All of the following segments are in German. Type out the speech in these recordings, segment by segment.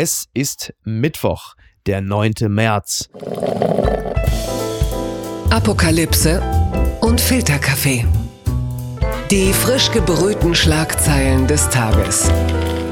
Es ist Mittwoch, der 9. März. Apokalypse und Filterkaffee. Die frisch gebrühten Schlagzeilen des Tages.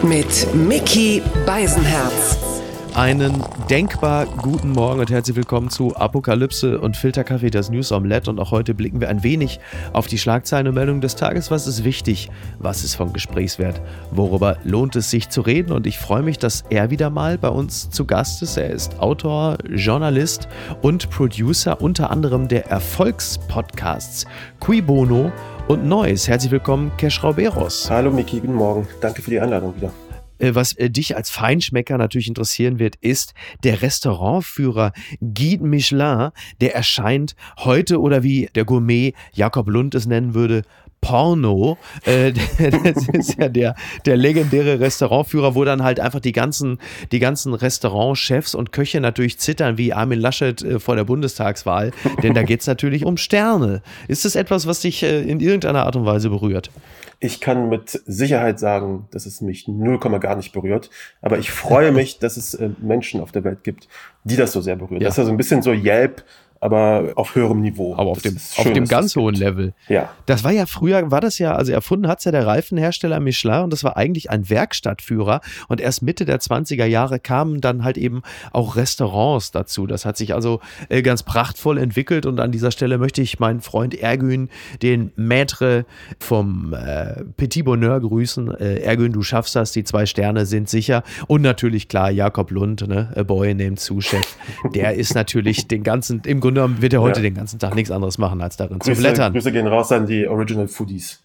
Mit Mickey Beisenherz. Einen denkbar guten Morgen und herzlich willkommen zu Apokalypse und Filterkaffee, das News Omelette. Und auch heute blicken wir ein wenig auf die Schlagzeilen und Meldungen des Tages. Was ist wichtig? Was ist von Gesprächswert? Worüber lohnt es sich zu reden? Und ich freue mich, dass er wieder mal bei uns zu Gast ist. Er ist Autor, Journalist und Producer unter anderem der Erfolgspodcasts Qui Bono und Neues. Herzlich willkommen, Kesh Rauberos. Hallo Miki, guten Morgen. Danke für die Einladung wieder. Äh, was äh, dich als Feinschmecker natürlich interessieren wird, ist der Restaurantführer Guide Michelin, der erscheint heute oder wie der Gourmet Jakob Lund es nennen würde, Porno. Äh, das ist ja der, der legendäre Restaurantführer, wo dann halt einfach die ganzen, die ganzen Restaurantchefs und Köche natürlich zittern wie Armin Laschet äh, vor der Bundestagswahl. Denn da geht es natürlich um Sterne. Ist das etwas, was dich äh, in irgendeiner Art und Weise berührt? Ich kann mit Sicherheit sagen, dass es mich 0, gar nicht berührt. Aber ich freue mich, dass es äh, Menschen auf der Welt gibt, die das so sehr berührt. Ja. Das ist ja so ein bisschen so Yelp aber auf höherem Niveau. Aber auf dem, schön, auf dem ganz hohen Level. Ja. Das war ja früher, war das ja, also erfunden hat es ja der Reifenhersteller Michelin und das war eigentlich ein Werkstattführer und erst Mitte der 20er Jahre kamen dann halt eben auch Restaurants dazu. Das hat sich also äh, ganz prachtvoll entwickelt und an dieser Stelle möchte ich meinen Freund Ergün, den Maître vom äh, Petit Bonheur grüßen. Äh, Ergün, du schaffst das, die zwei Sterne sind sicher und natürlich klar Jakob Lund, ne, A Boy named Sous Chef. Der ist natürlich den ganzen, im Grunde genommen wird er heute ja. den ganzen Tag nichts anderes machen, als darin Grüße, zu blättern. Grüße gehen raus an die Original Foodies.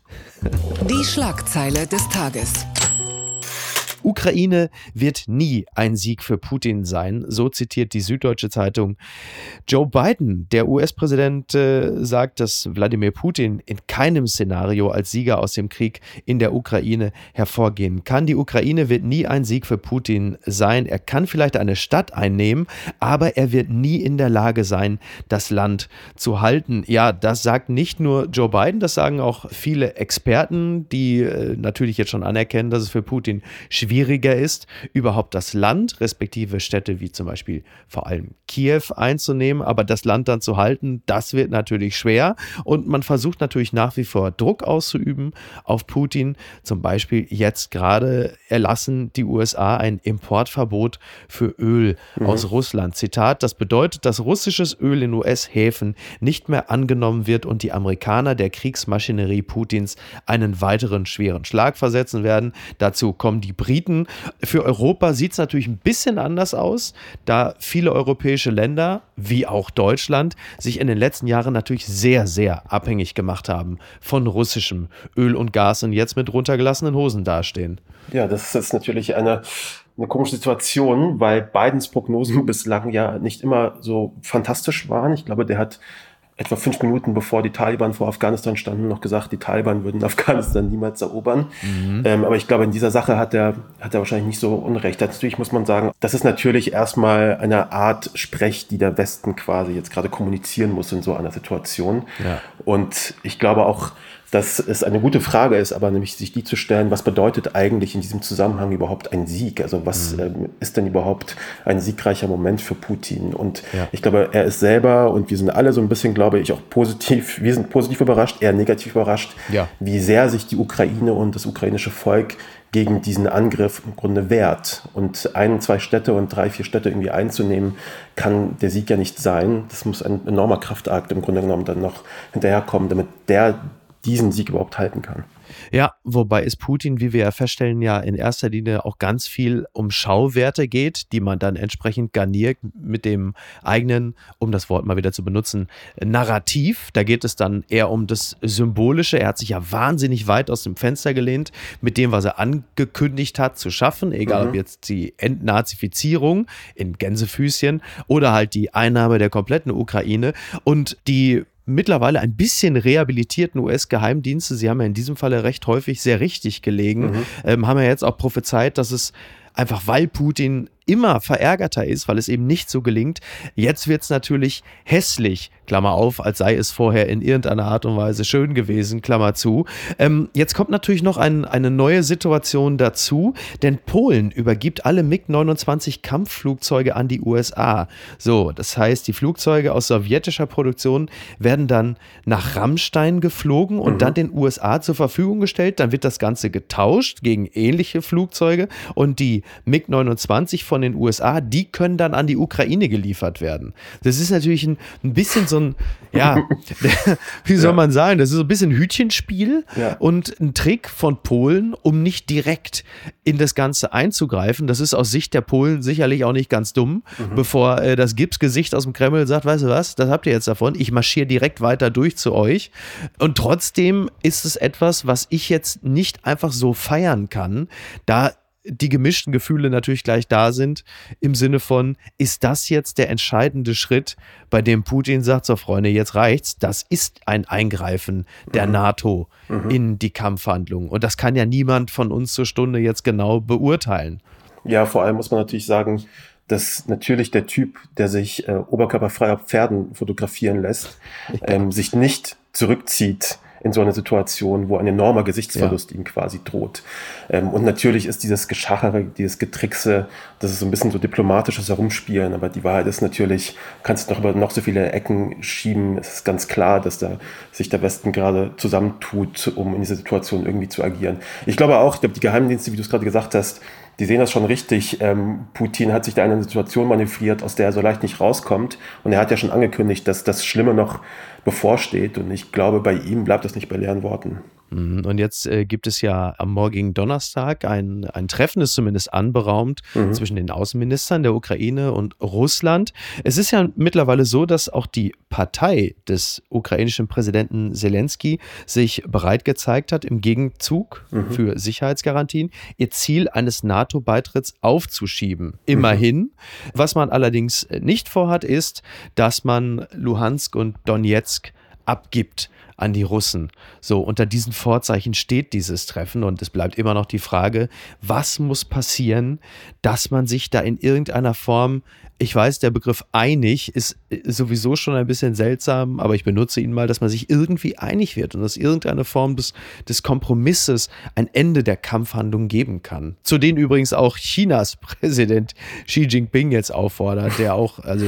Die Schlagzeile des Tages. Ukraine wird nie ein Sieg für Putin sein, so zitiert die Süddeutsche Zeitung. Joe Biden, der US-Präsident, äh, sagt, dass Wladimir Putin in keinem Szenario als Sieger aus dem Krieg in der Ukraine hervorgehen kann. Die Ukraine wird nie ein Sieg für Putin sein. Er kann vielleicht eine Stadt einnehmen, aber er wird nie in der Lage sein, das Land zu halten. Ja, das sagt nicht nur Joe Biden, das sagen auch viele Experten, die äh, natürlich jetzt schon anerkennen, dass es für Putin schwierig schwieriger ist, überhaupt das Land, respektive Städte wie zum Beispiel vor allem Kiew einzunehmen, aber das Land dann zu halten, das wird natürlich schwer und man versucht natürlich nach wie vor Druck auszuüben auf Putin. Zum Beispiel jetzt gerade erlassen die USA ein Importverbot für Öl mhm. aus Russland. Zitat, das bedeutet, dass russisches Öl in US-Häfen nicht mehr angenommen wird und die Amerikaner der Kriegsmaschinerie Putins einen weiteren schweren Schlag versetzen werden. Dazu kommen die Briten Briten. Für Europa sieht es natürlich ein bisschen anders aus, da viele europäische Länder, wie auch Deutschland, sich in den letzten Jahren natürlich sehr, sehr abhängig gemacht haben von russischem Öl und Gas und jetzt mit runtergelassenen Hosen dastehen. Ja, das ist natürlich eine eine komische Situation, weil Bidens Prognosen bislang ja nicht immer so fantastisch waren. Ich glaube, der hat etwa fünf Minuten bevor die Taliban vor Afghanistan standen, noch gesagt, die Taliban würden Afghanistan niemals erobern. Mhm. Ähm, aber ich glaube, in dieser Sache hat er, hat er wahrscheinlich nicht so Unrecht. Natürlich muss man sagen, das ist natürlich erstmal eine Art Sprech, die der Westen quasi jetzt gerade kommunizieren muss in so einer Situation. Ja. Und ich glaube auch, dass es eine gute Frage ist, aber nämlich sich die zu stellen, was bedeutet eigentlich in diesem Zusammenhang überhaupt ein Sieg? Also was mhm. ähm, ist denn überhaupt ein siegreicher Moment für Putin? Und ja. ich glaube, er ist selber und wir sind alle so ein bisschen, glaube ich, auch positiv, wir sind positiv überrascht, eher negativ überrascht, ja. wie sehr sich die Ukraine und das ukrainische Volk gegen diesen Angriff im Grunde wehrt. Und ein, zwei Städte und drei, vier Städte irgendwie einzunehmen, kann der Sieg ja nicht sein. Das muss ein enormer Kraftakt im Grunde genommen dann noch hinterherkommen, damit der diesen Sieg überhaupt halten kann. Ja, wobei es Putin, wie wir ja feststellen, ja in erster Linie auch ganz viel um Schauwerte geht, die man dann entsprechend garniert mit dem eigenen, um das Wort mal wieder zu benutzen, Narrativ. Da geht es dann eher um das Symbolische. Er hat sich ja wahnsinnig weit aus dem Fenster gelehnt mit dem, was er angekündigt hat zu schaffen, egal mhm. ob jetzt die Entnazifizierung in Gänsefüßchen oder halt die Einnahme der kompletten Ukraine und die mittlerweile ein bisschen rehabilitierten US-Geheimdienste, sie haben ja in diesem Falle recht häufig sehr richtig gelegen, mhm. ähm, haben ja jetzt auch prophezeit, dass es einfach weil Putin immer verärgerter ist, weil es eben nicht so gelingt. Jetzt wird es natürlich hässlich, Klammer auf, als sei es vorher in irgendeiner Art und Weise schön gewesen, Klammer zu. Ähm, jetzt kommt natürlich noch ein, eine neue Situation dazu, denn Polen übergibt alle MiG-29 Kampfflugzeuge an die USA. So, das heißt, die Flugzeuge aus sowjetischer Produktion werden dann nach Rammstein geflogen und mhm. dann den USA zur Verfügung gestellt. Dann wird das Ganze getauscht gegen ähnliche Flugzeuge und die MiG-29 von den USA, die können dann an die Ukraine geliefert werden. Das ist natürlich ein, ein bisschen so ein, ja, wie soll ja. man sagen, das ist so ein bisschen Hütchenspiel ja. und ein Trick von Polen, um nicht direkt in das Ganze einzugreifen. Das ist aus Sicht der Polen sicherlich auch nicht ganz dumm, mhm. bevor äh, das Gipsgesicht aus dem Kreml sagt, weißt du was, das habt ihr jetzt davon, ich marschiere direkt weiter durch zu euch. Und trotzdem ist es etwas, was ich jetzt nicht einfach so feiern kann, da die gemischten Gefühle natürlich gleich da sind, im Sinne von, ist das jetzt der entscheidende Schritt, bei dem Putin sagt, so Freunde, jetzt reicht's, das ist ein Eingreifen der mhm. NATO mhm. in die Kampfhandlungen. Und das kann ja niemand von uns zur Stunde jetzt genau beurteilen. Ja, vor allem muss man natürlich sagen, dass natürlich der Typ, der sich äh, oberkörperfrei auf Pferden fotografieren lässt, ja. ähm, sich nicht zurückzieht in so einer Situation, wo ein enormer Gesichtsverlust ja. ihm quasi droht. Ähm, und natürlich ist dieses Geschachere, dieses Getrickse, das ist so ein bisschen so diplomatisches Herumspielen, aber die Wahrheit ist natürlich, kannst du noch über noch so viele Ecken schieben. Es ist ganz klar, dass da sich der Westen gerade zusammentut, um in dieser Situation irgendwie zu agieren. Ich glaube auch, ich glaube, die Geheimdienste, wie du es gerade gesagt hast, die sehen das schon richtig. Ähm, Putin hat sich da in eine Situation manövriert, aus der er so leicht nicht rauskommt. Und er hat ja schon angekündigt, dass das Schlimme noch bevorsteht. Und ich glaube, bei ihm bleibt das nicht bei leeren Worten. Mhm. Und jetzt äh, gibt es ja am morgigen Donnerstag ein, ein Treffen, ist zumindest anberaumt, mhm. zwischen den Außenministern der Ukraine und Russland. Es ist ja mittlerweile so, dass auch die Partei des ukrainischen Präsidenten Zelensky sich bereit gezeigt hat, im Gegenzug mhm. für Sicherheitsgarantien ihr Ziel eines NATO-Beitritts aufzuschieben. Immerhin. Mhm. Was man allerdings nicht vorhat, ist, dass man Luhansk und Donetsk abgibt an die Russen. So, unter diesen Vorzeichen steht dieses Treffen und es bleibt immer noch die Frage, was muss passieren, dass man sich da in irgendeiner Form ich weiß, der Begriff einig ist sowieso schon ein bisschen seltsam, aber ich benutze ihn mal, dass man sich irgendwie einig wird und dass irgendeine Form des, des Kompromisses ein Ende der Kampfhandlung geben kann. Zu denen übrigens auch Chinas Präsident Xi Jinping jetzt auffordert, der auch also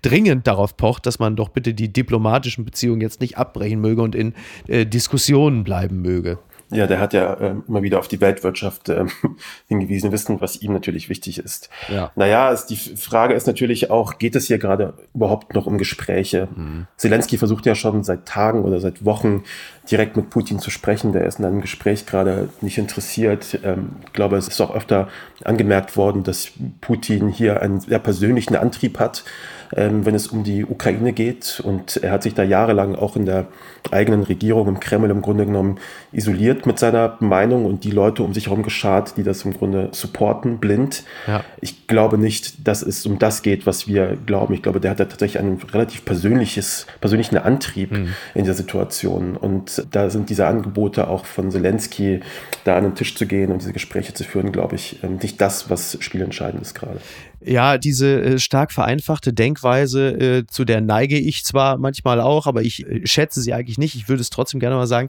dringend darauf pocht, dass man doch bitte die diplomatischen Beziehungen jetzt nicht abbrechen möge und in äh, Diskussionen bleiben möge. Ja, der hat ja äh, immer wieder auf die Weltwirtschaft äh, hingewiesen, wissen, was ihm natürlich wichtig ist. Ja. Naja, es, die Frage ist natürlich auch, geht es hier gerade überhaupt noch um Gespräche? Mhm. Zelensky versucht ja schon seit Tagen oder seit Wochen direkt mit Putin zu sprechen. Der ist in einem Gespräch gerade nicht interessiert. Ähm, ich glaube, es ist auch öfter angemerkt worden, dass Putin hier einen sehr persönlichen Antrieb hat wenn es um die Ukraine geht. Und er hat sich da jahrelang auch in der eigenen Regierung im Kreml im Grunde genommen isoliert mit seiner Meinung und die Leute um sich herum geschart, die das im Grunde supporten, blind. Ja. Ich glaube nicht, dass es um das geht, was wir glauben. Ich glaube, der hat da tatsächlich einen relativ persönliches, persönlichen Antrieb mhm. in der Situation. Und da sind diese Angebote auch von Zelensky, da an den Tisch zu gehen und diese Gespräche zu führen, glaube ich, ähm, nicht das, was spielentscheidend ist gerade. Ja, diese äh, stark vereinfachte Denkweise, äh, zu der neige ich zwar manchmal auch, aber ich äh, schätze sie eigentlich nicht. Ich würde es trotzdem gerne mal sagen,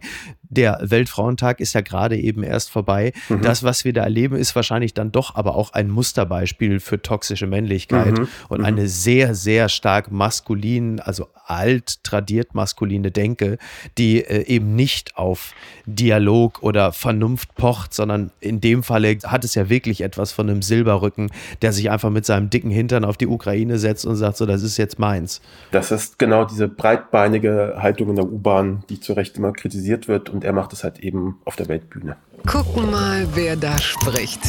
der Weltfrauentag ist ja gerade eben erst vorbei. Mhm. Das, was wir da erleben, ist wahrscheinlich dann doch aber auch ein Musterbeispiel für toxische Männlichkeit mhm. und mhm. eine sehr, sehr stark maskulin, also alt tradiert maskuline Denke, die äh, eben nicht auf Dialog oder Vernunft pocht, sondern in dem Falle hat es ja wirklich etwas von einem Silberrücken, der sich einfach mit seinem dicken Hintern auf die Ukraine setzt und sagt, so, das ist jetzt meins. Das ist genau diese breitbeinige Haltung in der U-Bahn, die zu Recht immer kritisiert wird und er macht es halt eben auf der Weltbühne. Gucken mal, wer da spricht.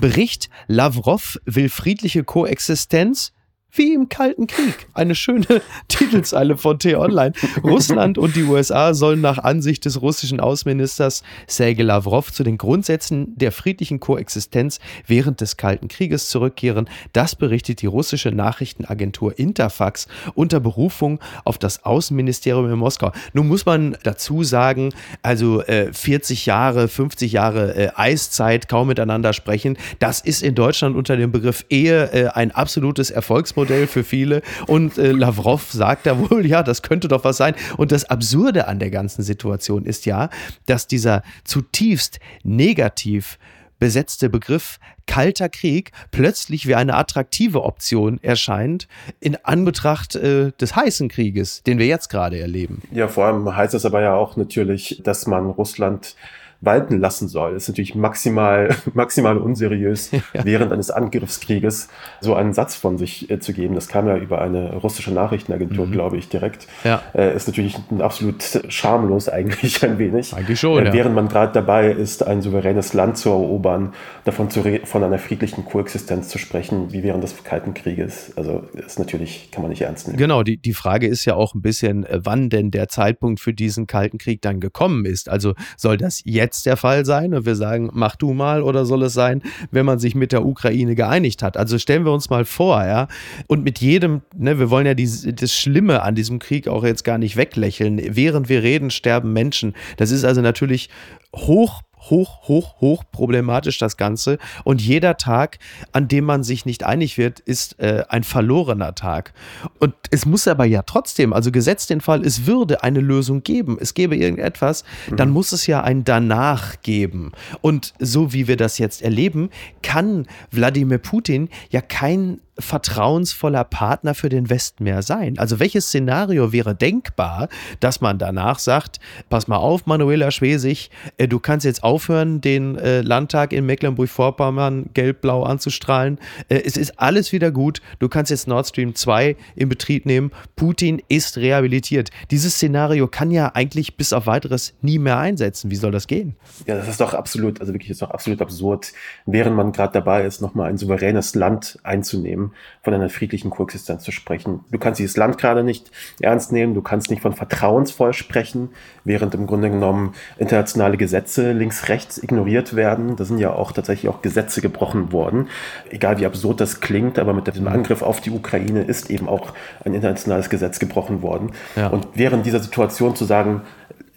Bericht, Lavrov will friedliche Koexistenz wie im Kalten Krieg. Eine schöne Titelzeile von T-Online. Russland und die USA sollen nach Ansicht des russischen Außenministers Sergei Lavrov zu den Grundsätzen der friedlichen Koexistenz während des Kalten Krieges zurückkehren. Das berichtet die russische Nachrichtenagentur Interfax unter Berufung auf das Außenministerium in Moskau. Nun muss man dazu sagen, also äh, 40 Jahre, 50 Jahre äh, Eiszeit, kaum miteinander sprechen, das ist in Deutschland unter dem Begriff Ehe äh, ein absolutes Erfolgsmodell für viele. Und äh, Lavrov sagt da wohl, ja, das könnte doch was sein. Und das Absurde an der ganzen Situation ist ja, dass dieser zutiefst negativ besetzte Begriff Kalter Krieg plötzlich wie eine attraktive Option erscheint in Anbetracht äh, des heißen Krieges, den wir jetzt gerade erleben. Ja, vor allem heißt das aber ja auch natürlich, dass man Russland walten lassen soll. Das ist natürlich maximal, maximal unseriös, ja. während eines Angriffskrieges so einen Satz von sich äh, zu geben. Das kam ja über eine russische Nachrichtenagentur, mhm. glaube ich, direkt. Ja. Äh, ist natürlich absolut schamlos eigentlich ein wenig. Eigentlich schon, äh, ja. Während man gerade dabei ist, ein souveränes Land zu erobern, davon zu von einer friedlichen Koexistenz zu sprechen, wie während des Kalten Krieges. Also ist natürlich, kann man nicht ernst nehmen. Genau, die, die Frage ist ja auch ein bisschen, äh, wann denn der Zeitpunkt für diesen Kalten Krieg dann gekommen ist. Also soll das jetzt jetzt der Fall sein und wir sagen, mach du mal oder soll es sein, wenn man sich mit der Ukraine geeinigt hat? Also stellen wir uns mal vor, ja, und mit jedem, ne, wir wollen ja die, das Schlimme an diesem Krieg auch jetzt gar nicht weglächeln. Während wir reden, sterben Menschen. Das ist also natürlich hoch hoch, hoch, hoch problematisch das Ganze. Und jeder Tag, an dem man sich nicht einig wird, ist äh, ein verlorener Tag. Und es muss aber ja trotzdem, also gesetzt den Fall, es würde eine Lösung geben, es gäbe irgendetwas, mhm. dann muss es ja ein Danach geben. Und so wie wir das jetzt erleben, kann Wladimir Putin ja kein vertrauensvoller Partner für den Westen mehr sein? Also welches Szenario wäre denkbar, dass man danach sagt, pass mal auf, Manuela Schwesig, äh, du kannst jetzt aufhören, den äh, Landtag in Mecklenburg-Vorpommern gelb-blau anzustrahlen. Äh, es ist alles wieder gut. Du kannst jetzt Nord Stream 2 in Betrieb nehmen. Putin ist rehabilitiert. Dieses Szenario kann ja eigentlich bis auf weiteres nie mehr einsetzen. Wie soll das gehen? Ja, das ist doch absolut, also wirklich ist doch absolut absurd, während man gerade dabei ist, nochmal ein souveränes Land einzunehmen von einer friedlichen Koexistenz zu sprechen. Du kannst dieses Land gerade nicht ernst nehmen, du kannst nicht von vertrauensvoll sprechen, während im Grunde genommen internationale Gesetze links, rechts ignoriert werden. Da sind ja auch tatsächlich auch Gesetze gebrochen worden. Egal wie absurd das klingt, aber mit dem Angriff auf die Ukraine ist eben auch ein internationales Gesetz gebrochen worden. Ja. Und während dieser Situation zu sagen,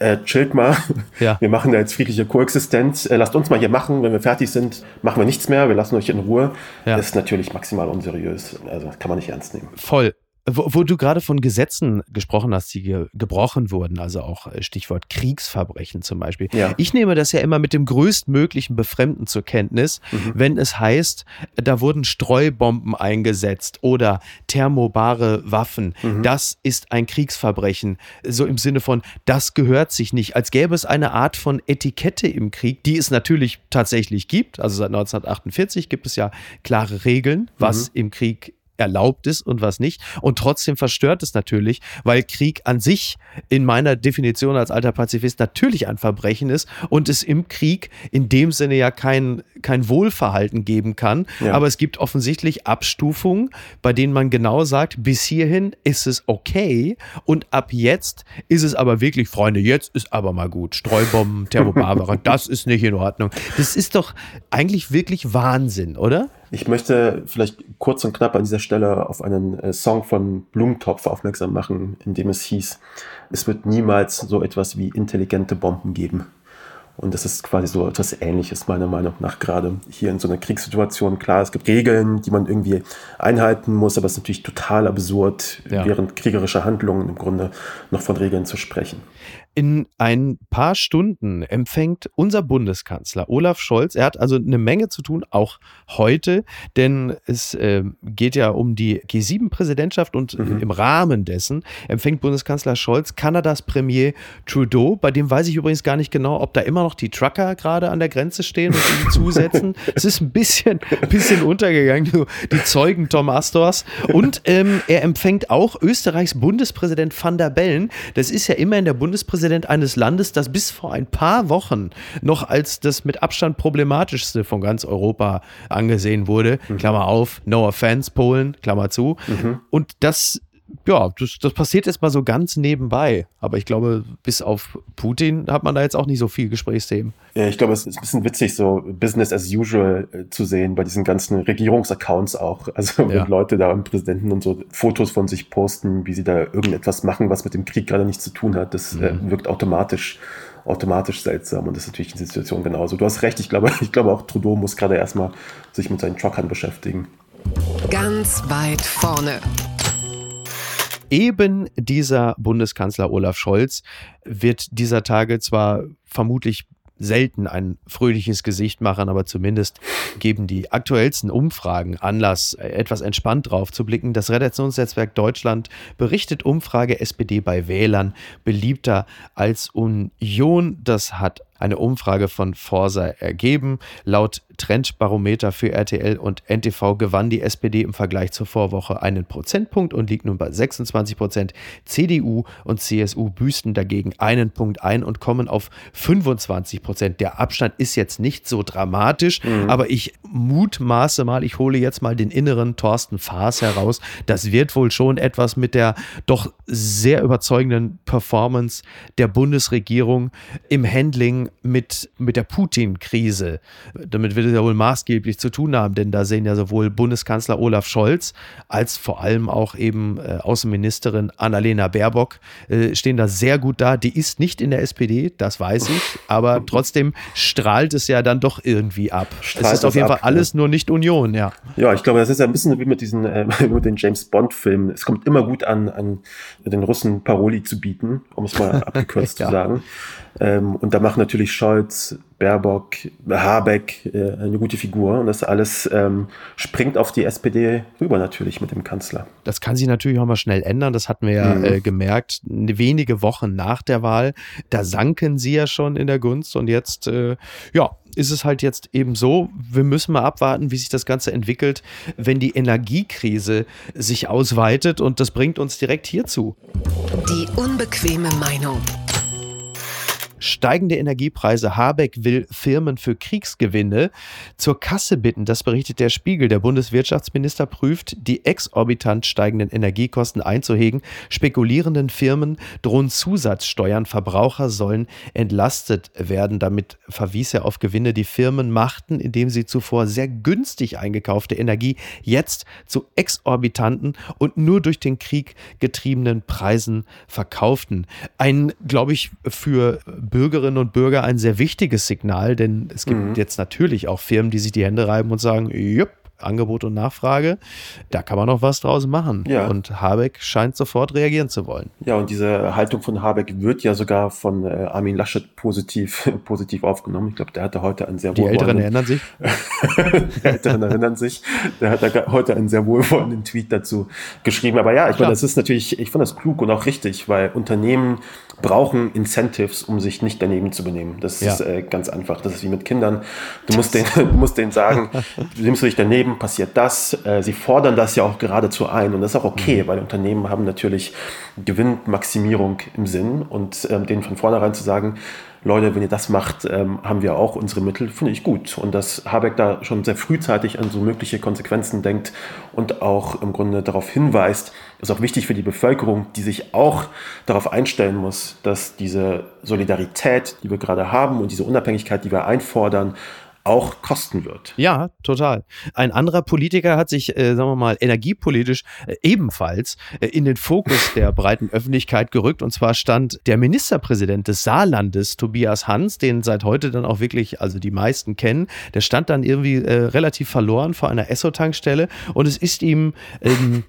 äh, chillt mal, ja. wir machen da jetzt friedliche Koexistenz, äh, lasst uns mal hier machen, wenn wir fertig sind, machen wir nichts mehr, wir lassen euch in Ruhe, ja. ist natürlich maximal unseriös, also kann man nicht ernst nehmen. Voll. Wo, wo, du gerade von Gesetzen gesprochen hast, die ge gebrochen wurden, also auch äh, Stichwort Kriegsverbrechen zum Beispiel. Ja. Ich nehme das ja immer mit dem größtmöglichen Befremden zur Kenntnis, mhm. wenn es heißt, da wurden Streubomben eingesetzt oder thermobare Waffen. Mhm. Das ist ein Kriegsverbrechen. So im Sinne von, das gehört sich nicht. Als gäbe es eine Art von Etikette im Krieg, die es natürlich tatsächlich gibt. Also seit 1948 gibt es ja klare Regeln, was mhm. im Krieg erlaubt ist und was nicht. Und trotzdem verstört es natürlich, weil Krieg an sich in meiner Definition als alter Pazifist natürlich ein Verbrechen ist und es im Krieg in dem Sinne ja kein, kein Wohlverhalten geben kann. Ja. Aber es gibt offensichtlich Abstufungen, bei denen man genau sagt, bis hierhin ist es okay und ab jetzt ist es aber wirklich, Freunde, jetzt ist aber mal gut. Streubomben, Thermobarbara, das ist nicht in Ordnung. Das ist doch eigentlich wirklich Wahnsinn, oder? Ich möchte vielleicht kurz und knapp an dieser Stelle auf einen äh, Song von Blumentopf aufmerksam machen, in dem es hieß, es wird niemals so etwas wie intelligente Bomben geben. Und das ist quasi so etwas Ähnliches, meiner Meinung nach, gerade hier in so einer Kriegssituation. Klar, es gibt Regeln, die man irgendwie einhalten muss, aber es ist natürlich total absurd, ja. während kriegerischer Handlungen im Grunde noch von Regeln zu sprechen. In ein paar Stunden empfängt unser Bundeskanzler Olaf Scholz, er hat also eine Menge zu tun, auch heute, denn es äh, geht ja um die G7-Präsidentschaft und mhm. im Rahmen dessen empfängt Bundeskanzler Scholz Kanadas Premier Trudeau, bei dem weiß ich übrigens gar nicht genau, ob da immer noch die Trucker gerade an der Grenze stehen und ihm zusetzen. es ist ein bisschen, bisschen untergegangen, die Zeugen Tom Astors. Und ähm, er empfängt auch Österreichs Bundespräsident van der Bellen. Das ist ja immer in der Bundespräsidentschaft Ministerpräsident eines Landes, das bis vor ein paar Wochen noch als das mit Abstand problematischste von ganz Europa angesehen wurde. Mhm. Klammer auf, no offense, Polen, Klammer zu. Mhm. Und das ja, das, das passiert jetzt mal so ganz nebenbei. Aber ich glaube, bis auf Putin hat man da jetzt auch nicht so viel Gesprächsthemen. Ja, ich glaube, es ist ein bisschen witzig, so Business as usual äh, zu sehen bei diesen ganzen Regierungsaccounts auch. Also ja. wenn Leute da im Präsidenten und so Fotos von sich posten, wie sie da irgendetwas machen, was mit dem Krieg gerade nichts zu tun hat, das äh, mhm. äh, wirkt automatisch automatisch seltsam und das ist natürlich in der Situation genauso. Du hast recht, ich glaube, ich glaube auch Trudeau muss gerade erstmal sich mit seinen Truckern beschäftigen. Ganz weit vorne eben dieser Bundeskanzler Olaf Scholz wird dieser Tage zwar vermutlich selten ein fröhliches Gesicht machen, aber zumindest geben die aktuellsten Umfragen Anlass, etwas entspannt drauf zu blicken. Das Redaktionsnetzwerk Deutschland berichtet Umfrage SPD bei Wählern beliebter als Union. Das hat eine Umfrage von Forsa ergeben. Laut Trendbarometer für RTL und NTV gewann die SPD im Vergleich zur Vorwoche einen Prozentpunkt und liegt nun bei 26 Prozent. CDU und CSU büßen dagegen einen Punkt ein und kommen auf 25 Prozent. Der Abstand ist jetzt nicht so dramatisch, mhm. aber ich mutmaße mal, ich hole jetzt mal den inneren Thorsten Faas heraus. Das wird wohl schon etwas mit der doch sehr überzeugenden Performance der Bundesregierung im Handling mit, mit der Putin-Krise. Damit wird es ja wohl maßgeblich zu tun haben, denn da sehen ja sowohl Bundeskanzler Olaf Scholz als vor allem auch eben äh, Außenministerin Annalena Baerbock äh, stehen da sehr gut da. Die ist nicht in der SPD, das weiß ich, aber trotzdem strahlt es ja dann doch irgendwie ab. Strahlt es ist auf jeden ab, Fall alles ja. nur nicht Union, ja. Ja, ich glaube, das ist ja ein bisschen wie mit diesen äh, mit den James Bond-Filmen. Es kommt immer gut an, an den Russen Paroli zu bieten, um es mal abgekürzt ja. zu sagen. Ähm, und da machen natürlich Scholz, Baerbock, Habeck äh, eine gute Figur. Und das alles ähm, springt auf die SPD rüber natürlich mit dem Kanzler. Das kann sich natürlich auch mal schnell ändern. Das hatten wir ja mhm. äh, gemerkt. Wenige Wochen nach der Wahl, da sanken sie ja schon in der Gunst. Und jetzt, äh, ja, ist es halt jetzt eben so, wir müssen mal abwarten, wie sich das Ganze entwickelt, wenn die Energiekrise sich ausweitet. Und das bringt uns direkt hierzu. Die unbequeme Meinung. Steigende Energiepreise. Habeck will Firmen für Kriegsgewinne zur Kasse bitten. Das berichtet der Spiegel. Der Bundeswirtschaftsminister prüft, die exorbitant steigenden Energiekosten einzuhegen. Spekulierenden Firmen drohen Zusatzsteuern. Verbraucher sollen entlastet werden. Damit verwies er auf Gewinne, die Firmen machten, indem sie zuvor sehr günstig eingekaufte Energie jetzt zu exorbitanten und nur durch den Krieg getriebenen Preisen verkauften. Ein, glaube ich, für Bürgerinnen und Bürger ein sehr wichtiges Signal, denn es gibt mhm. jetzt natürlich auch Firmen, die sich die Hände reiben und sagen, jupp, Angebot und Nachfrage, da kann man noch was draus machen. Ja. Und Habeck scheint sofort reagieren zu wollen. Ja, und diese Haltung von Habeck wird ja sogar von äh, Armin Laschet positiv, positiv aufgenommen. Ich glaube, der hatte heute einen sehr Die Älteren erinnern sich. Die Älteren erinnern sich. Der hat da heute einen sehr wohlwollenden Tweet dazu geschrieben. Aber ja, ich meine, das ist natürlich, ich fand das klug und auch richtig, weil Unternehmen brauchen Incentives, um sich nicht daneben zu benehmen. Das ja. ist äh, ganz einfach. Das ist wie mit Kindern. Du musst, denen, du musst denen sagen, du nimmst du dich daneben, passiert das. Äh, sie fordern das ja auch geradezu ein und das ist auch okay, mhm. weil Unternehmen haben natürlich Gewinnmaximierung im Sinn und ähm, denen von vornherein zu sagen, Leute, wenn ihr das macht, ähm, haben wir auch unsere Mittel, finde ich gut. Und dass Habeck da schon sehr frühzeitig an so mögliche Konsequenzen denkt und auch im Grunde darauf hinweist, ist auch wichtig für die Bevölkerung, die sich auch darauf einstellen muss, dass diese Solidarität, die wir gerade haben und diese Unabhängigkeit, die wir einfordern, auch kosten wird. Ja, total. Ein anderer Politiker hat sich, äh, sagen wir mal, energiepolitisch äh, ebenfalls äh, in den Fokus der breiten Öffentlichkeit gerückt. Und zwar stand der Ministerpräsident des Saarlandes, Tobias Hans, den seit heute dann auch wirklich, also die meisten kennen, der stand dann irgendwie äh, relativ verloren vor einer Esso-Tankstelle und es ist ihm ähm,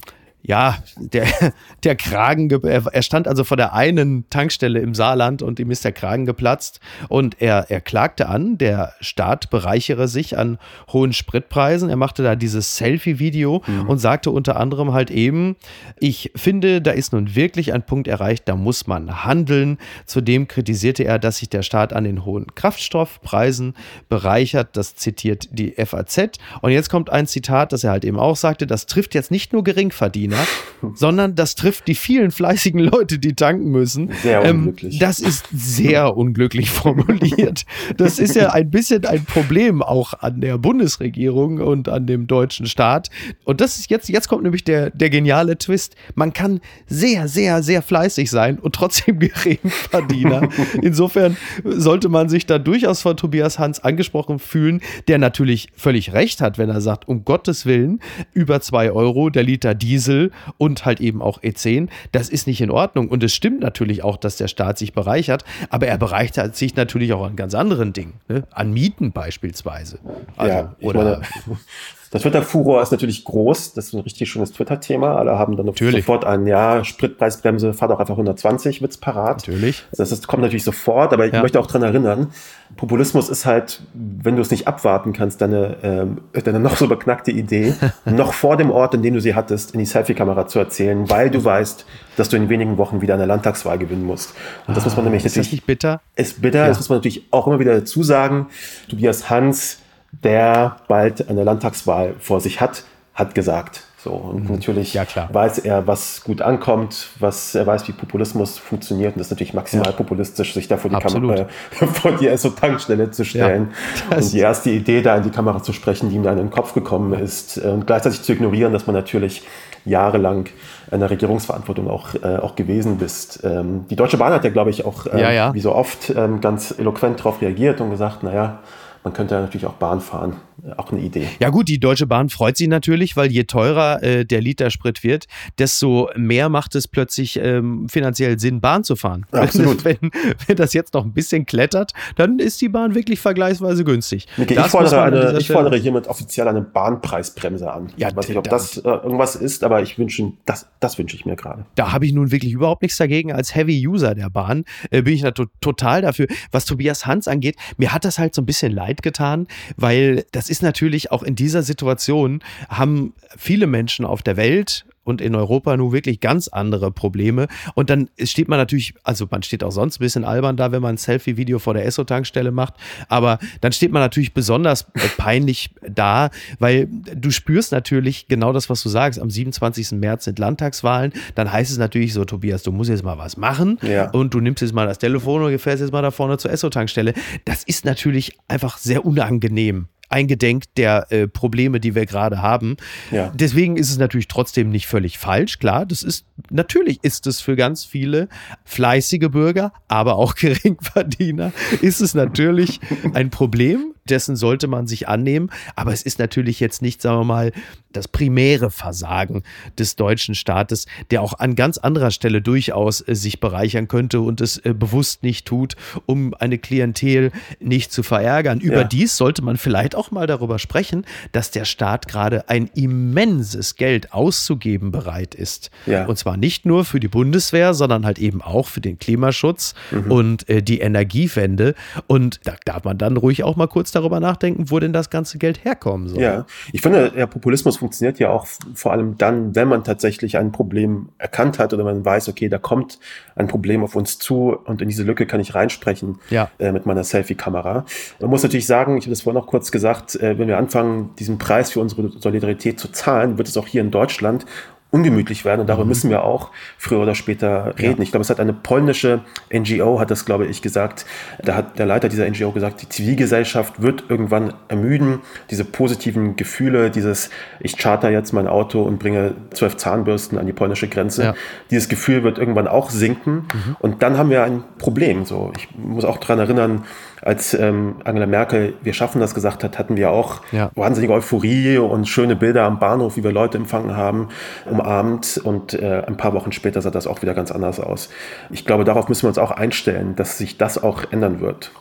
ja, der, der Kragen, er stand also vor der einen Tankstelle im Saarland und ihm ist der Kragen geplatzt und er, er klagte an, der Staat bereichere sich an hohen Spritpreisen. Er machte da dieses Selfie-Video mhm. und sagte unter anderem halt eben, ich finde, da ist nun wirklich ein Punkt erreicht, da muss man handeln. Zudem kritisierte er, dass sich der Staat an den hohen Kraftstoffpreisen bereichert. Das zitiert die FAZ. Und jetzt kommt ein Zitat, das er halt eben auch sagte, das trifft jetzt nicht nur Geringverdiener, Verdiener, sondern das trifft die vielen fleißigen Leute, die tanken müssen. Sehr unglücklich. Ähm, das ist sehr unglücklich formuliert. Das ist ja ein bisschen ein Problem auch an der Bundesregierung und an dem deutschen Staat. Und das ist jetzt, jetzt kommt nämlich der, der geniale Twist. Man kann sehr, sehr, sehr fleißig sein und trotzdem Geringverdiener. Insofern sollte man sich da durchaus von Tobias Hans angesprochen fühlen, der natürlich völlig recht hat, wenn er sagt, um Gottes Willen, über zwei Euro der Liter Diesel und halt eben auch E10, das ist nicht in Ordnung. Und es stimmt natürlich auch, dass der Staat sich bereichert, aber er bereichert sich natürlich auch an ganz anderen Dingen, ne? an Mieten beispielsweise. Also, ja, oder meine, das Twitter-Furor ist natürlich groß. Das ist ein richtig schönes Twitter-Thema. Alle haben dann natürlich. sofort ein, ja, Spritpreisbremse, fahr doch einfach 120, wird's parat. Natürlich. Das, das kommt natürlich sofort, aber ich ja. möchte auch dran erinnern, Populismus ist halt, wenn du es nicht abwarten kannst, deine, ähm, deine noch so beknackte Idee, noch vor dem Ort, in dem du sie hattest, in die Selfie-Kamera zu erzählen, weil du weißt, dass du in wenigen Wochen wieder eine Landtagswahl gewinnen musst. Und das ah, muss man nämlich ist natürlich. Ist bitter? Ist bitter, ja. das muss man natürlich auch immer wieder dazu sagen. Tobias Hans der bald eine Landtagswahl vor sich hat, hat gesagt. So, und mhm. natürlich ja, weiß er, was gut ankommt, was er weiß, wie Populismus funktioniert. Und das ist natürlich maximal ja. populistisch, sich da vor die, Kamera, äh, vor die SO-Tankstelle zu stellen ja, und die erste Idee da in die Kamera zu sprechen, die ihm da in den Kopf gekommen ist. Äh, und gleichzeitig zu ignorieren, dass man natürlich jahrelang in der Regierungsverantwortung auch, äh, auch gewesen bist. Ähm, die Deutsche Bahn hat ja, glaube ich, auch äh, wie so oft ähm, ganz eloquent darauf reagiert und gesagt, naja, man könnte natürlich auch Bahn fahren. Auch eine Idee. Ja gut, die Deutsche Bahn freut sich natürlich, weil je teurer äh, der Liter Sprit wird, desto mehr macht es plötzlich ähm, finanziell Sinn, Bahn zu fahren. Absolut. Wenn, wenn, das jetzt noch ein bisschen klettert, dann ist die Bahn wirklich vergleichsweise günstig. Okay, ich, fordere eine, ich fordere hiermit offiziell eine Bahnpreisbremse an. Ja, ich weiß nicht, ob das äh, irgendwas ist, aber ich wünsche, das, das wünsche ich mir gerade. Da habe ich nun wirklich überhaupt nichts dagegen. Als Heavy-User der Bahn äh, bin ich da to total dafür. Was Tobias Hans angeht, mir hat das halt so ein bisschen leid getan, weil das ist natürlich auch in dieser Situation, haben viele Menschen auf der Welt und in Europa nun wirklich ganz andere Probleme. Und dann steht man natürlich, also man steht auch sonst ein bisschen albern da, wenn man ein Selfie-Video vor der Esso-Tankstelle macht, aber dann steht man natürlich besonders peinlich da, weil du spürst natürlich genau das, was du sagst. Am 27. März sind Landtagswahlen, dann heißt es natürlich so, Tobias, du musst jetzt mal was machen ja. und du nimmst jetzt mal das Telefon und fährst jetzt mal da vorne zur Esso-Tankstelle. Das ist natürlich einfach sehr unangenehm eingedenk der äh, Probleme, die wir gerade haben. Ja. Deswegen ist es natürlich trotzdem nicht völlig falsch. Klar, das ist natürlich ist es für ganz viele fleißige Bürger, aber auch Geringverdiener ist es natürlich ein Problem. Dessen sollte man sich annehmen. Aber es ist natürlich jetzt nicht, sagen wir mal, das primäre Versagen des deutschen Staates, der auch an ganz anderer Stelle durchaus äh, sich bereichern könnte und es äh, bewusst nicht tut, um eine Klientel nicht zu verärgern. Überdies ja. sollte man vielleicht auch mal darüber sprechen, dass der Staat gerade ein immenses Geld auszugeben bereit ist. Ja. Und zwar nicht nur für die Bundeswehr, sondern halt eben auch für den Klimaschutz mhm. und äh, die Energiewende. Und da darf man dann ruhig auch mal kurz darüber nachdenken, wo denn das ganze Geld herkommen soll. Ja, ich finde, der Populismus funktioniert ja auch vor allem dann, wenn man tatsächlich ein Problem erkannt hat oder man weiß, okay, da kommt ein Problem auf uns zu und in diese Lücke kann ich reinsprechen ja. äh, mit meiner Selfie-Kamera. Man muss natürlich sagen, ich habe das vorhin noch kurz gesagt, äh, wenn wir anfangen, diesen Preis für unsere Solidarität zu zahlen, wird es auch hier in Deutschland ungemütlich werden und darüber mhm. müssen wir auch früher oder später reden. Ja. Ich glaube, es hat eine polnische NGO, hat das, glaube ich, gesagt. Da hat der Leiter dieser NGO gesagt, die Zivilgesellschaft wird irgendwann ermüden, diese positiven Gefühle, dieses ich charter jetzt mein Auto und bringe zwölf Zahnbürsten an die polnische Grenze. Ja. Dieses Gefühl wird irgendwann auch sinken mhm. und dann haben wir ein Problem. So, ich muss auch daran erinnern, als ähm, Angela Merkel, wir schaffen das gesagt hat, hatten wir auch ja. wahnsinnige Euphorie und schöne Bilder am Bahnhof, wie wir Leute empfangen haben, umarmt. Und äh, ein paar Wochen später sah das auch wieder ganz anders aus. Ich glaube, darauf müssen wir uns auch einstellen, dass sich das auch ändern wird.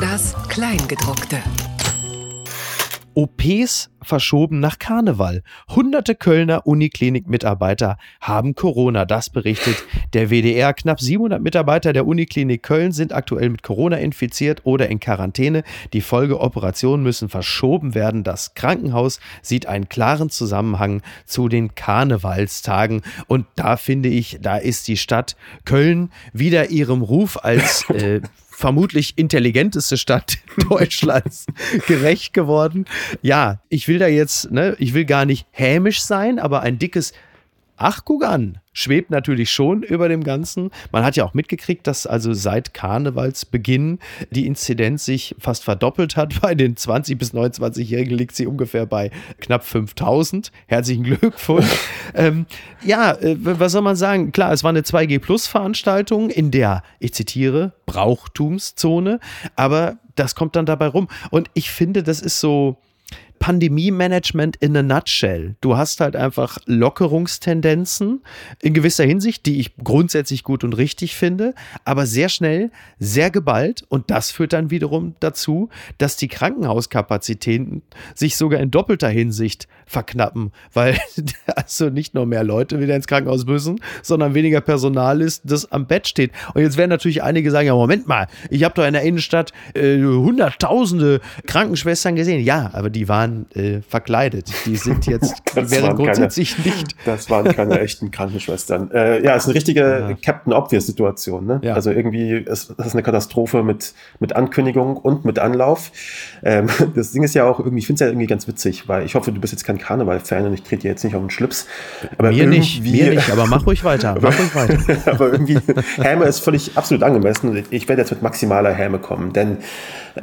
Das Kleingedruckte. OPs verschoben nach Karneval. Hunderte Kölner Uniklinik-Mitarbeiter haben Corona. Das berichtet der WDR. Knapp 700 Mitarbeiter der Uniklinik Köln sind aktuell mit Corona infiziert oder in Quarantäne. Die Folgeoperationen müssen verschoben werden. Das Krankenhaus sieht einen klaren Zusammenhang zu den Karnevalstagen. Und da finde ich, da ist die Stadt Köln wieder ihrem Ruf als äh, vermutlich intelligenteste Stadt Deutschlands gerecht geworden. Ja, ich will da jetzt, ne, ich will gar nicht hämisch sein, aber ein dickes ach, guck an, schwebt natürlich schon über dem Ganzen. Man hat ja auch mitgekriegt, dass also seit Karnevalsbeginn die Inzidenz sich fast verdoppelt hat. Bei den 20- bis 29-Jährigen liegt sie ungefähr bei knapp 5000. Herzlichen Glückwunsch. ähm, ja, äh, was soll man sagen? Klar, es war eine 2G-Plus-Veranstaltung in der, ich zitiere, Brauchtumszone, aber das kommt dann dabei rum. Und ich finde, das ist so Pandemie-Management in a nutshell. Du hast halt einfach Lockerungstendenzen in gewisser Hinsicht, die ich grundsätzlich gut und richtig finde, aber sehr schnell, sehr geballt und das führt dann wiederum dazu, dass die Krankenhauskapazitäten sich sogar in doppelter Hinsicht verknappen, weil also nicht nur mehr Leute wieder ins Krankenhaus müssen, sondern weniger Personal ist, das am Bett steht. Und jetzt werden natürlich einige sagen, ja Moment mal, ich habe doch in der Innenstadt äh, hunderttausende Krankenschwestern gesehen. Ja, aber die waren waren äh, verkleidet. Die sind jetzt, die wären grundsätzlich keine, nicht. Das waren keine echten Krankenschwestern. Äh, ja, es ist eine richtige ja. Captain Obvious-Situation. Ne? Ja. Also irgendwie ist das ist eine Katastrophe mit, mit Ankündigung und mit Anlauf. Ähm, das Ding ist ja auch irgendwie, ich finde es ja irgendwie ganz witzig, weil ich hoffe, du bist jetzt kein Karneval-Fan und ich trete dir jetzt nicht auf den Schlips. Aber mir nicht, mir nicht, aber mach ruhig weiter. mach ruhig weiter. aber irgendwie, Häme ist völlig absolut angemessen. Ich werde jetzt mit maximaler Häme kommen, denn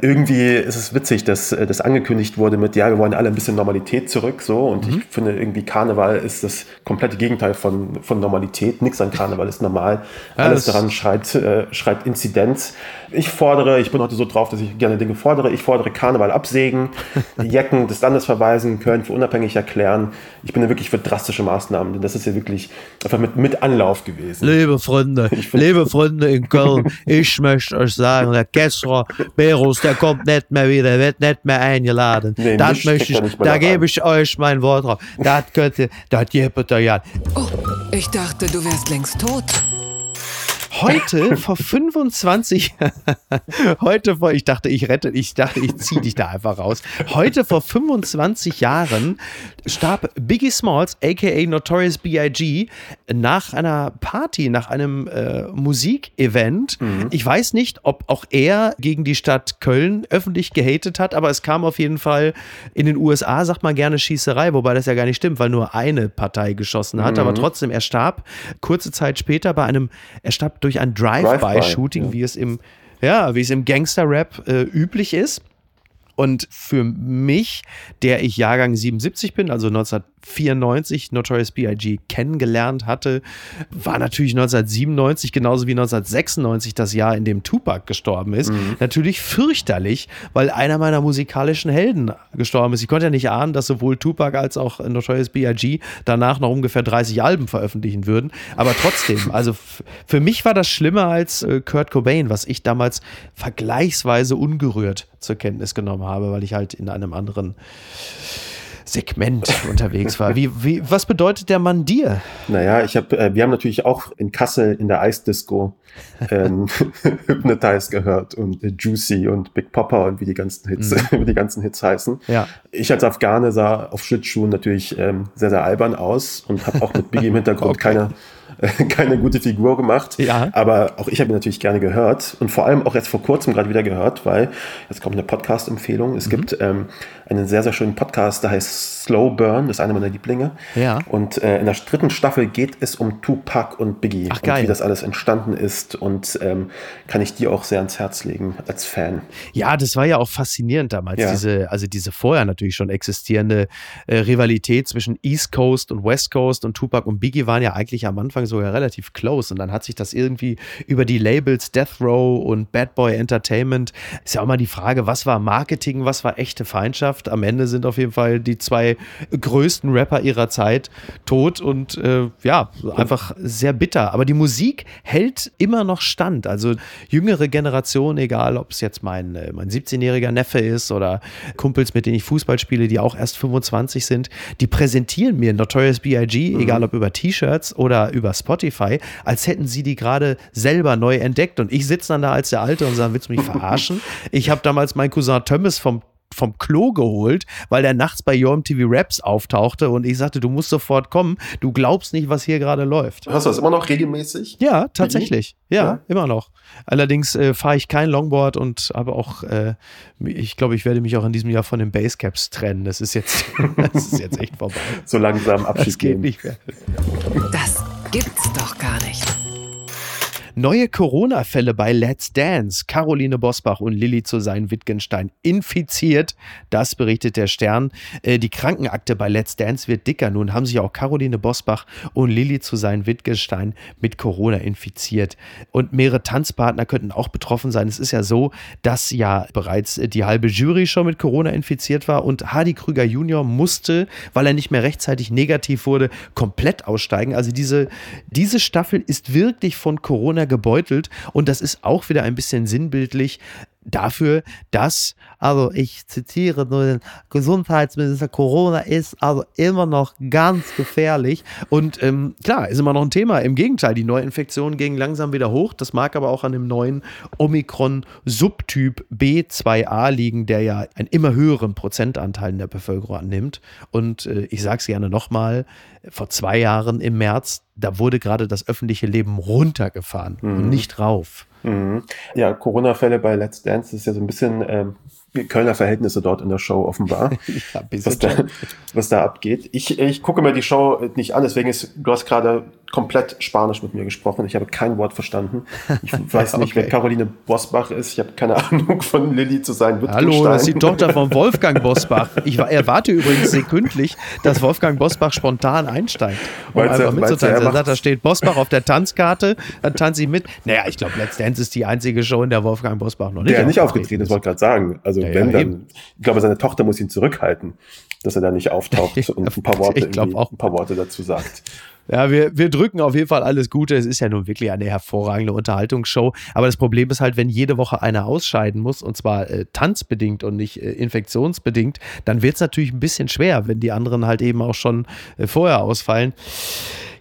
irgendwie ist es witzig, dass das angekündigt wurde mit, ja, wir wollen alle ein bisschen Normalität zurück, so. Und mhm. ich finde irgendwie Karneval ist das komplette Gegenteil von, von Normalität. Nichts an Karneval ist normal. Ja, Alles daran schreit, äh, schreit Inzidenz. Ich fordere, ich bin heute so drauf, dass ich gerne Dinge fordere. Ich fordere Karneval absägen, die Jecken des Landes verweisen, Köln für unabhängig erklären. Ich bin ja wirklich für drastische Maßnahmen, denn das ist ja wirklich einfach mit, mit Anlauf gewesen. Liebe Freunde, liebe Freunde in Köln, ich möchte euch sagen, der Kessler Berus, der kommt nicht mehr wieder, wird nicht mehr eingeladen. Nee, das möchte ich, da gebe ich euch mein Wort drauf. Das könnte, das gibt ja. Oh, ich dachte, du wärst längst tot. Heute vor 25, heute vor, ich dachte, ich rette, ich dachte, ich ziehe dich da einfach raus. Heute vor 25 Jahren starb Biggie Smalls, aka Notorious B.I.G., nach einer Party, nach einem äh, Musikevent. Mhm. Ich weiß nicht, ob auch er gegen die Stadt Köln öffentlich gehatet hat, aber es kam auf jeden Fall in den USA, sagt man gerne Schießerei, wobei das ja gar nicht stimmt, weil nur eine Partei geschossen hat. Mhm. Aber trotzdem, er starb kurze Zeit später bei einem, er starb durch ein Drive-by-Shooting, Drive ja. wie es im, ja, wie es im Gangster-Rap äh, üblich ist. Und für mich, der ich Jahrgang 77 bin, also 1994 Notorious B.I.G. kennengelernt hatte, war natürlich 1997 genauso wie 1996 das Jahr, in dem Tupac gestorben ist, mhm. natürlich fürchterlich, weil einer meiner musikalischen Helden gestorben ist. Ich konnte ja nicht ahnen, dass sowohl Tupac als auch Notorious B.I.G. danach noch ungefähr 30 Alben veröffentlichen würden. Aber trotzdem, also für mich war das schlimmer als äh, Kurt Cobain, was ich damals vergleichsweise ungerührt zur Kenntnis genommen habe, weil ich halt in einem anderen Segment unterwegs war. Wie, wie, was bedeutet der Mann dir? Naja, ich hab, äh, wir haben natürlich auch in Kassel in der Eisdisco ähm, Hypnotize gehört und äh, Juicy und Big Popper und wie die ganzen Hits, mhm. wie die ganzen Hits heißen. Ja. Ich als Afghane sah auf Schlittschuhen natürlich ähm, sehr, sehr albern aus und habe auch mit Biggie im Hintergrund okay. keine keine gute Figur gemacht. Ja. Aber auch ich habe ihn natürlich gerne gehört und vor allem auch jetzt vor kurzem gerade wieder gehört, weil jetzt kommt eine Podcast-Empfehlung. Es mhm. gibt ähm, einen sehr, sehr schönen Podcast, der heißt Slow Burn, das ist einer meiner Lieblinge. Ja. Und äh, in der dritten Staffel geht es um Tupac und Biggie Ach, geil. und wie das alles entstanden ist und ähm, kann ich dir auch sehr ans Herz legen als Fan. Ja, das war ja auch faszinierend damals, ja. diese, also diese vorher natürlich schon existierende äh, Rivalität zwischen East Coast und West Coast und Tupac und Biggie waren ja eigentlich am Anfang sogar relativ close und dann hat sich das irgendwie über die Labels Death Row und Bad Boy Entertainment, ist ja auch mal die Frage, was war Marketing, was war echte Feindschaft? Am Ende sind auf jeden Fall die zwei größten Rapper ihrer Zeit tot und äh, ja, einfach sehr bitter. Aber die Musik hält immer noch stand. Also jüngere Generation, egal ob es jetzt mein, äh, mein 17-jähriger Neffe ist oder Kumpels, mit denen ich Fußball spiele, die auch erst 25 sind, die präsentieren mir Notorious B.I.G., mhm. egal ob über T-Shirts oder über Spotify, als hätten sie die gerade selber neu entdeckt. Und ich sitze dann da als der Alte und sage, willst du mich verarschen? Ich habe damals meinen Cousin Thomas vom vom Klo geholt, weil der nachts bei Your TV Raps auftauchte und ich sagte, du musst sofort kommen. Du glaubst nicht, was hier gerade läuft. Hast du das immer noch regelmäßig? Ja, tatsächlich. Ja, ja, immer noch. Allerdings äh, fahre ich kein Longboard und habe auch, äh, ich glaube, ich werde mich auch in diesem Jahr von den Basecaps trennen. Das ist jetzt, das ist jetzt echt vorbei. So langsam Abschied das geht nicht mehr. Das gibt's doch gar nicht. Neue Corona-Fälle bei Let's Dance. Caroline Bosbach und Lilly zu sein Wittgenstein infiziert. Das berichtet der Stern. Äh, die Krankenakte bei Let's Dance wird dicker. Nun haben sich auch Caroline Bosbach und Lilly zu sein Wittgenstein mit Corona infiziert. Und mehrere Tanzpartner könnten auch betroffen sein. Es ist ja so, dass ja bereits die halbe Jury schon mit Corona infiziert war und Hardy Krüger Junior musste, weil er nicht mehr rechtzeitig negativ wurde, komplett aussteigen. Also diese, diese Staffel ist wirklich von Corona gebeutelt. Und das ist auch wieder ein bisschen sinnbildlich dafür, dass, also ich zitiere nur den Gesundheitsminister, Corona ist also immer noch ganz gefährlich. Und ähm, klar, ist immer noch ein Thema. Im Gegenteil, die Neuinfektionen gehen langsam wieder hoch. Das mag aber auch an dem neuen Omikron-Subtyp B2a liegen, der ja einen immer höheren Prozentanteil in der Bevölkerung annimmt. Und äh, ich sage es gerne nochmal, vor zwei Jahren im März, da wurde gerade das öffentliche Leben runtergefahren mhm. und nicht rauf. Mhm. Ja, Corona-Fälle bei Let's Dance ist ja so ein bisschen ähm, Kölner Verhältnisse dort in der Show offenbar, ja, was, da, was da abgeht. Ich, ich gucke mir die Show nicht an, deswegen ist, du hast gerade komplett Spanisch mit mir gesprochen. Ich habe kein Wort verstanden. Ich weiß nicht, okay. wer Caroline Bosbach ist. Ich habe keine Ahnung von Lilly zu sein. Hallo, das ist die Tochter von Wolfgang Bosbach. Ich erwarte übrigens sekündlich, dass Wolfgang Bosbach spontan einsteigt, um meinst einfach mitzutanzen. Er sagt, da steht Bosbach auf der Tanzkarte, dann tanze ich mit. Naja, ich glaube, Let's Dance ist die einzige Show, in der Wolfgang Bosbach noch nicht Der nicht aufgetreten ist, wollte gerade sagen. Also ja, wenn, ja, dann, ich glaube, seine Tochter muss ihn zurückhalten, dass er da nicht auftaucht und ein paar Worte, ein paar Worte dazu sagt. Ja, wir, wir drücken auf jeden Fall alles Gute. Es ist ja nun wirklich eine hervorragende Unterhaltungsshow. Aber das Problem ist halt, wenn jede Woche einer ausscheiden muss, und zwar äh, tanzbedingt und nicht äh, infektionsbedingt, dann wird es natürlich ein bisschen schwer, wenn die anderen halt eben auch schon äh, vorher ausfallen.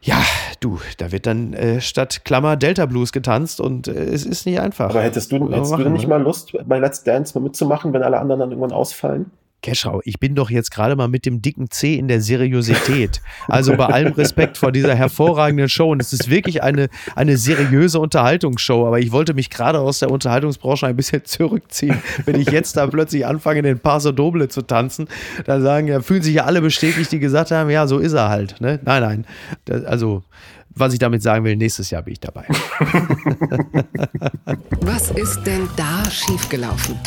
Ja, du, da wird dann äh, statt Klammer Delta Blues getanzt und äh, es ist nicht einfach. Aber hättest du, hättest machen, du denn nicht mal Lust, bei Let's Dance mal mitzumachen, wenn alle anderen dann irgendwann ausfallen? Keschau, ich bin doch jetzt gerade mal mit dem dicken C in der Seriosität. Also bei allem Respekt vor dieser hervorragenden Show. Und es ist wirklich eine, eine seriöse Unterhaltungsshow. Aber ich wollte mich gerade aus der Unterhaltungsbranche ein bisschen zurückziehen. Wenn ich jetzt da plötzlich anfange, den Paso Doble zu tanzen, dann sagen ja, fühlen sich ja alle bestätigt, die gesagt haben, ja, so ist er halt. Ne? Nein, nein. Das, also was ich damit sagen will, nächstes Jahr bin ich dabei. Was ist denn da schiefgelaufen?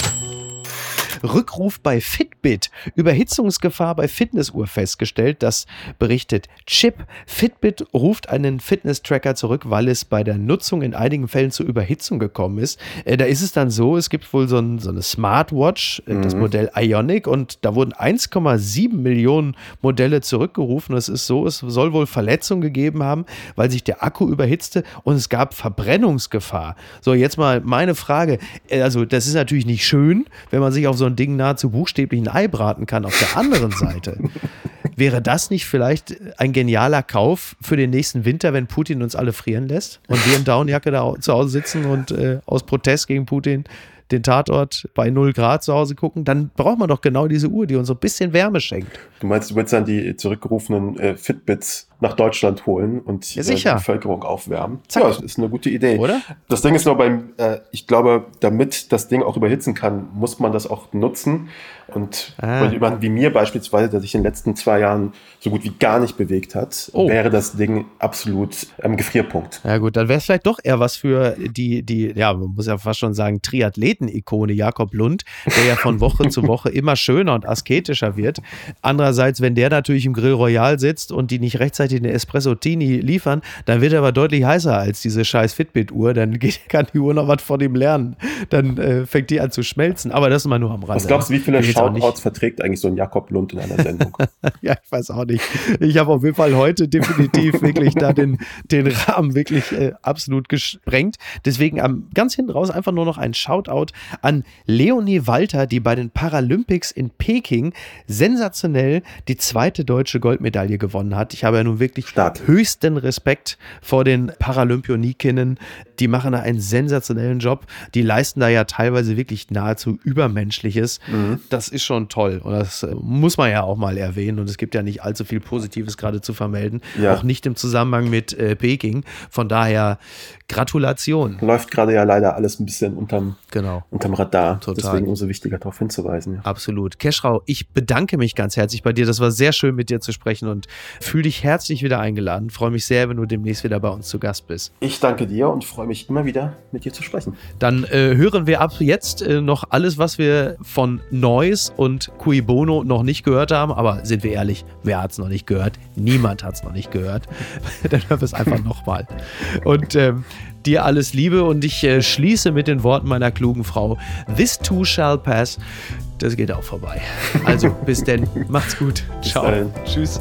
Rückruf bei Fitbit. Überhitzungsgefahr bei Fitnessuhr festgestellt. Das berichtet Chip. Fitbit ruft einen Fitness-Tracker zurück, weil es bei der Nutzung in einigen Fällen zu Überhitzung gekommen ist. Äh, da ist es dann so, es gibt wohl so, ein, so eine Smartwatch, äh, mhm. das Modell Ionic, und da wurden 1,7 Millionen Modelle zurückgerufen. Es ist so, es soll wohl Verletzungen gegeben haben, weil sich der Akku überhitzte und es gab Verbrennungsgefahr. So, jetzt mal meine Frage. Äh, also, das ist natürlich nicht schön, wenn man sich auf so ein Ding nahezu buchstäblich ein Ei braten kann. Auf der anderen Seite wäre das nicht vielleicht ein genialer Kauf für den nächsten Winter, wenn Putin uns alle frieren lässt und wir in Downjacke da zu Hause sitzen und äh, aus Protest gegen Putin den Tatort bei 0 Grad zu Hause gucken, dann braucht man doch genau diese Uhr, die uns so ein bisschen Wärme schenkt. Du meinst, du willst dann die zurückgerufenen äh, Fitbits nach Deutschland holen und ja, die Bevölkerung aufwärmen. Zack. Ja, das ist eine gute Idee. Oder? Das Ding ist nur beim, äh, ich glaube, damit das Ding auch überhitzen kann, muss man das auch nutzen. Und ah. jemand wie mir beispielsweise, der sich in den letzten zwei Jahren so gut wie gar nicht bewegt hat, oh. wäre das Ding absolut am Gefrierpunkt. Ja gut, dann wäre es vielleicht doch eher was für die, die, ja, man muss ja fast schon sagen, Triathleten-Ikone Jakob Lund, der ja von Woche zu Woche immer schöner und asketischer wird. Andererseits, wenn der natürlich im Grill Royal sitzt und die nicht rechtzeitig rechtzeitig eine Espresso Tini liefern, dann wird er aber deutlich heißer als diese scheiß Fitbit-Uhr. Dann geht, kann die Uhr noch was von ihm lernen. Dann äh, fängt die an zu schmelzen. Aber das ist mal nur am Rande. Was glaubst du, wie viele Shoutouts verträgt eigentlich so ein Jakob Lund in einer Sendung? ja, ich weiß auch nicht. Ich habe auf jeden Fall heute definitiv wirklich da den, den Rahmen wirklich äh, absolut gesprengt. Deswegen am ganz hinten raus einfach nur noch ein Shoutout an Leonie Walter, die bei den Paralympics in Peking sensationell die zweite deutsche Goldmedaille gewonnen hat. Ich habe ja nun wirklich Stark. höchsten Respekt vor den Paralympionikinnen. Die machen da einen sensationellen Job. Die leisten da ja teilweise wirklich nahezu Übermenschliches. Mhm. Das ist schon toll. Und das äh, muss man ja auch mal erwähnen. Und es gibt ja nicht allzu viel Positives gerade zu vermelden. Ja. Auch nicht im Zusammenhang mit äh, Peking. Von daher Gratulation. Läuft gerade ja leider alles ein bisschen unterm, genau. unterm Radar. Total. Deswegen umso wichtiger darauf hinzuweisen. Ja. Absolut. Keschrau, ich bedanke mich ganz herzlich bei dir. Das war sehr schön mit dir zu sprechen und fühle dich herzlich herzlich wieder eingeladen. Freue mich sehr, wenn du demnächst wieder bei uns zu Gast bist. Ich danke dir und freue mich immer wieder mit dir zu sprechen. Dann äh, hören wir ab jetzt äh, noch alles, was wir von Noise und Cui Bono noch nicht gehört haben. Aber sind wir ehrlich, wer hat es noch nicht gehört? Niemand hat es noch nicht gehört. Dann hören wir es einfach nochmal. Und ähm, dir alles Liebe und ich äh, schließe mit den Worten meiner klugen Frau: This too shall pass. Das geht auch vorbei. Also bis denn. Macht's gut. Ciao. Tschüss.